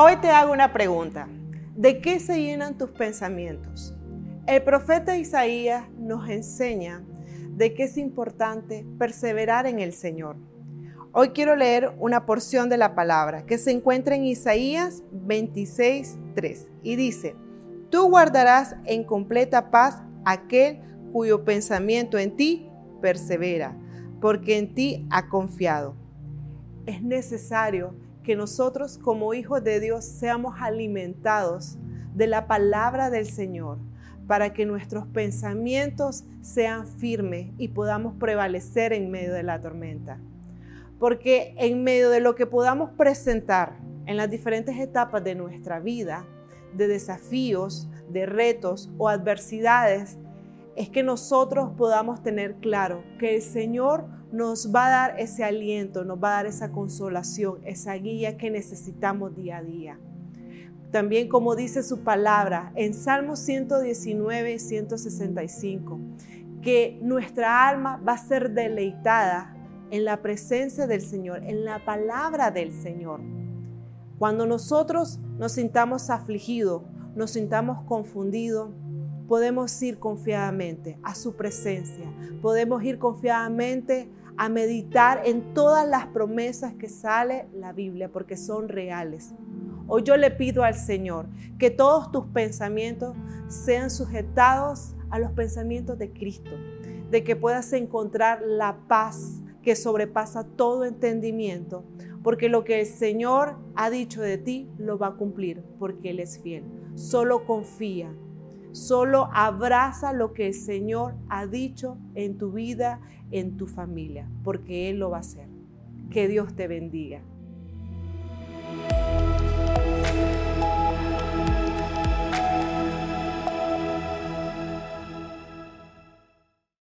Hoy te hago una pregunta. ¿De qué se llenan tus pensamientos? El profeta Isaías nos enseña de que es importante perseverar en el Señor. Hoy quiero leer una porción de la palabra que se encuentra en Isaías 26.3 y dice, Tú guardarás en completa paz aquel cuyo pensamiento en ti persevera, porque en ti ha confiado. Es necesario que nosotros como hijos de Dios seamos alimentados de la palabra del Señor para que nuestros pensamientos sean firmes y podamos prevalecer en medio de la tormenta. Porque en medio de lo que podamos presentar en las diferentes etapas de nuestra vida, de desafíos, de retos o adversidades, es que nosotros podamos tener claro que el Señor nos va a dar ese aliento, nos va a dar esa consolación, esa guía que necesitamos día a día. También como dice su palabra en Salmos 119 y 165, que nuestra alma va a ser deleitada en la presencia del Señor, en la palabra del Señor. Cuando nosotros nos sintamos afligidos, nos sintamos confundidos, podemos ir confiadamente a su presencia, podemos ir confiadamente a meditar en todas las promesas que sale la Biblia, porque son reales. Hoy yo le pido al Señor que todos tus pensamientos sean sujetados a los pensamientos de Cristo, de que puedas encontrar la paz que sobrepasa todo entendimiento, porque lo que el Señor ha dicho de ti lo va a cumplir, porque Él es fiel. Solo confía, Solo abraza lo que el Señor ha dicho en tu vida, en tu familia, porque Él lo va a hacer. Que Dios te bendiga.